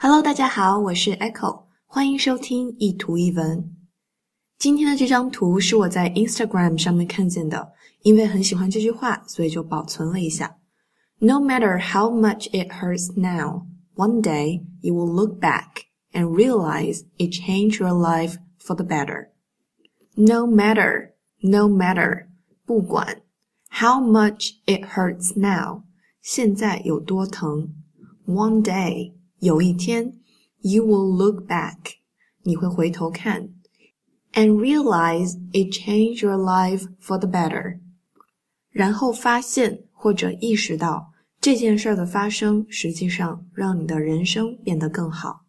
Hello，大家好，我是 Echo，欢迎收听一图一文。今天的这张图是我在 Instagram 上面看见的，因为很喜欢这句话，所以就保存了一下。No matter how much it hurts now, one day you will look back and realize it changed your life for the better. No matter, no matter，不管 how much it hurts now，现在有多疼，one day。有一天，you will look back，你会回头看，and realize it changed your life for the better，然后发现或者意识到这件事儿的发生实际上让你的人生变得更好，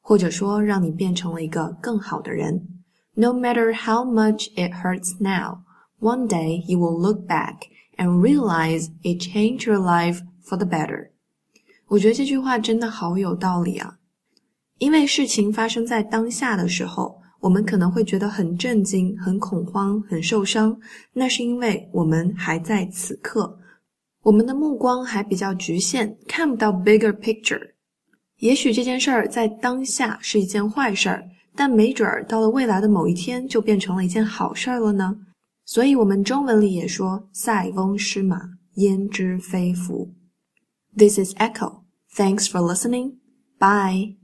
或者说让你变成了一个更好的人。No matter how much it hurts now, one day you will look back and realize it changed your life for the better. 我觉得这句话真的好有道理啊！因为事情发生在当下的时候，我们可能会觉得很震惊、很恐慌、很受伤，那是因为我们还在此刻，我们的目光还比较局限，看不到 bigger picture。也许这件事儿在当下是一件坏事儿，但没准儿到了未来的某一天就变成了一件好事儿了呢。所以，我们中文里也说“塞翁失马，焉知非福”。This is Echo. Thanks for listening. Bye.